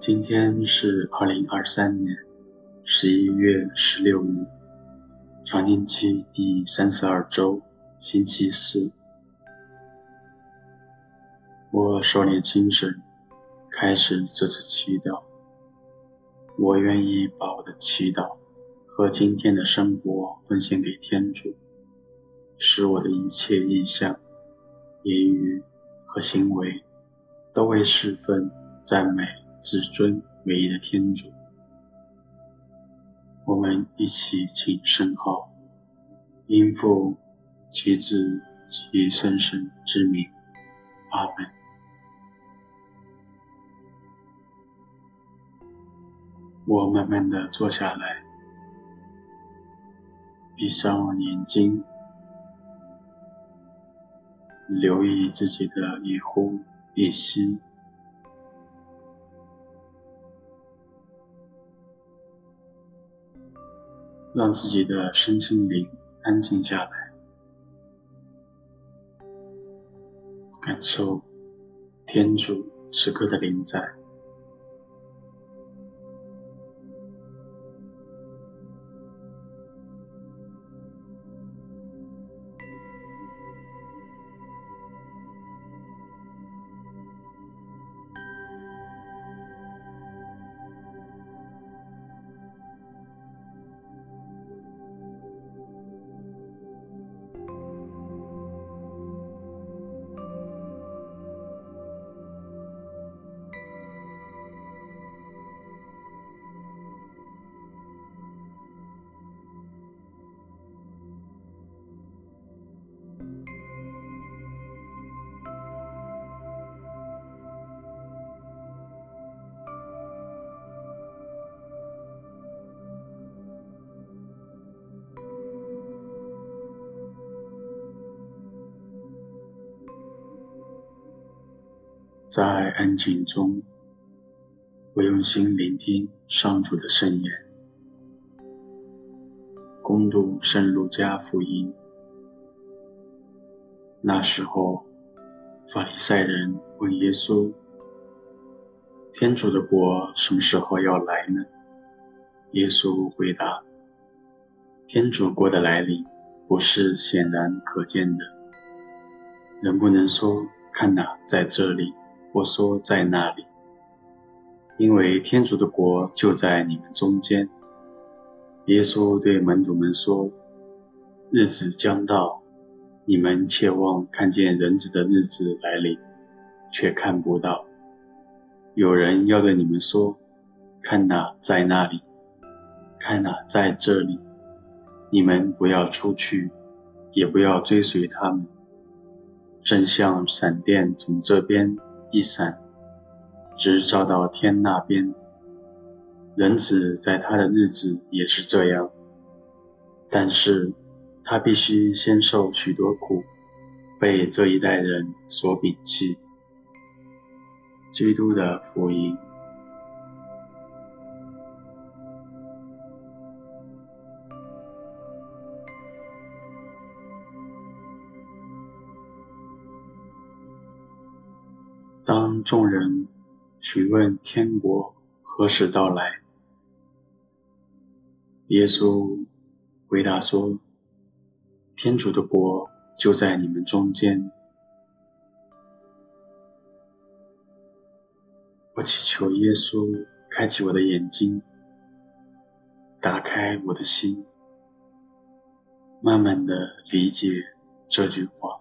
今天是二零二三年十一月十六日，常年期第三十二周，星期四。我收敛精神，开始这次祈祷。我愿意把我的祈祷和今天的生活奉献给天主，使我的一切意向、言语和行为都为侍奉、赞美。至尊唯一的天主，我们一起请圣号，因父及子及圣神之名，阿门。我慢慢的坐下来，闭上眼睛，留意自己的一呼一吸。让自己的身心灵安静下来，感受天主此刻的临在。在安静中，我用心聆听上主的圣言，恭读圣路加福音。那时候，法利赛人问耶稣：“天主的国什么时候要来呢？”耶稣回答：“天主国的来临不是显然可见的，人不能说‘看哪，在这里’。”我说在那里，因为天主的国就在你们中间。耶稣对门徒们说：“日子将到，你们切望看见人子的日子来临，却看不到。有人要对你们说：‘看哪，在那里；看哪，在这里。’你们不要出去，也不要追随他们，正像闪电从这边。”一闪，直照到天那边。人子在他的日子也是这样，但是他必须先受许多苦，被这一代人所摒弃。基督的福音。众人询问天国何时到来，耶稣回答说：“天主的国就在你们中间。”我祈求耶稣开启我的眼睛，打开我的心，慢慢的理解这句话。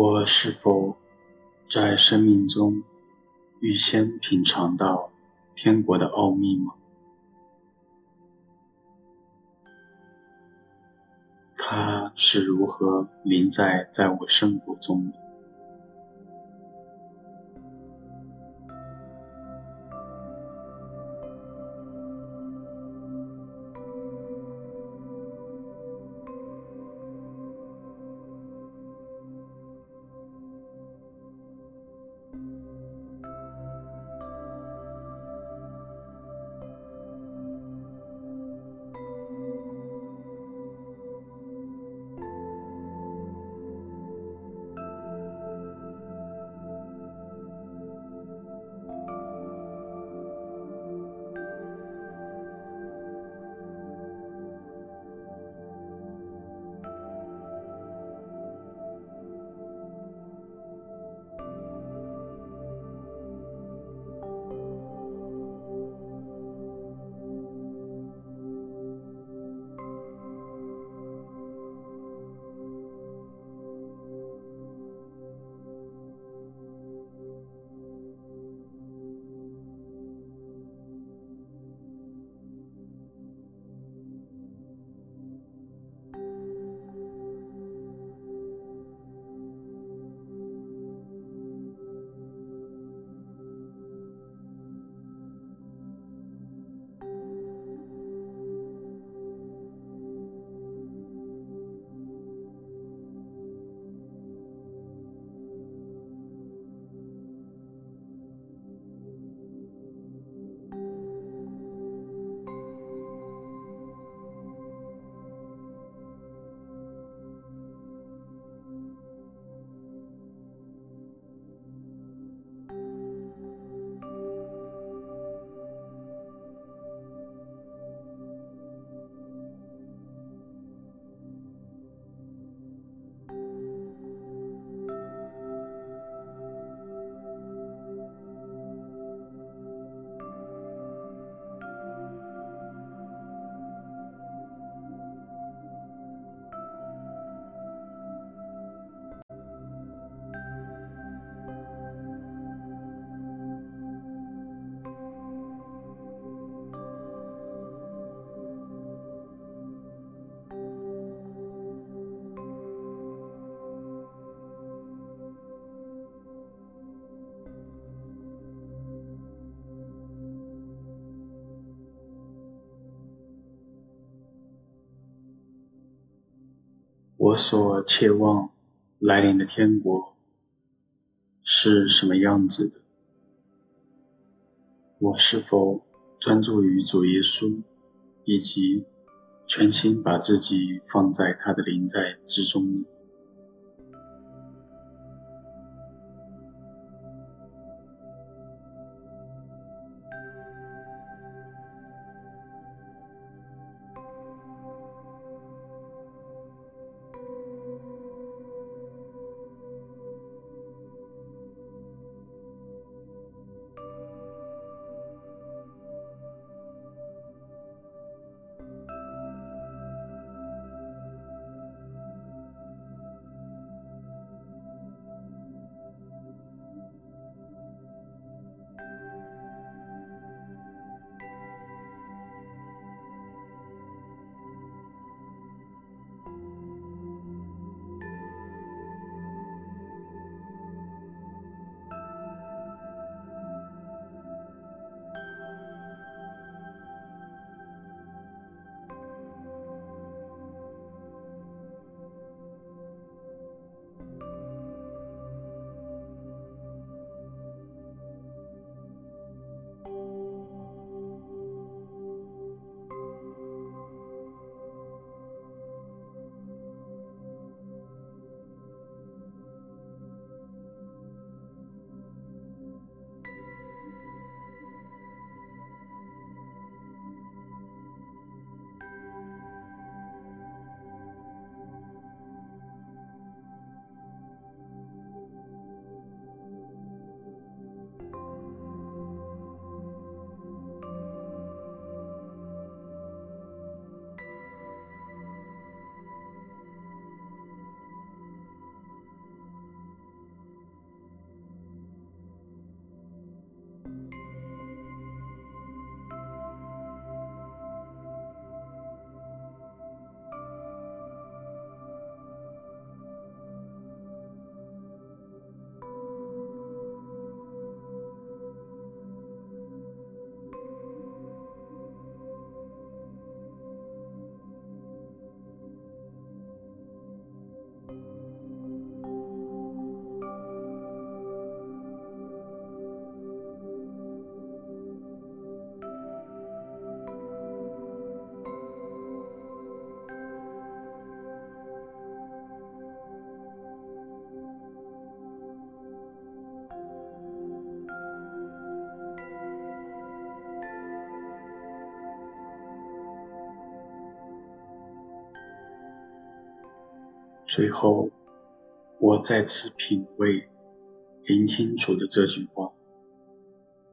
我是否在生命中预先品尝到天国的奥秘吗？它是如何临在在我生活中的？我所切望来临的天国是什么样子的？我是否专注于主耶稣，以及全心把自己放在他的临在之中呢？最后，我再次品味、聆听主的这句话：“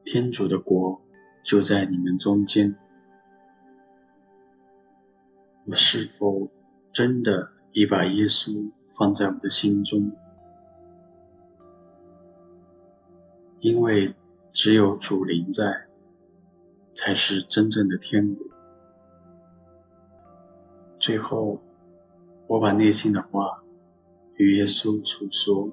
天主的国就在你们中间。”我是否真的已把耶稣放在我的心中？因为只有主临在，才是真正的天国。最后，我把内心的话与耶稣诉说。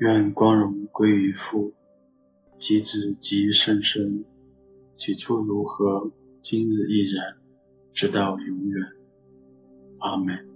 愿光荣归于父，及子，及圣神。起初如何，今日亦然，直到永远。阿门。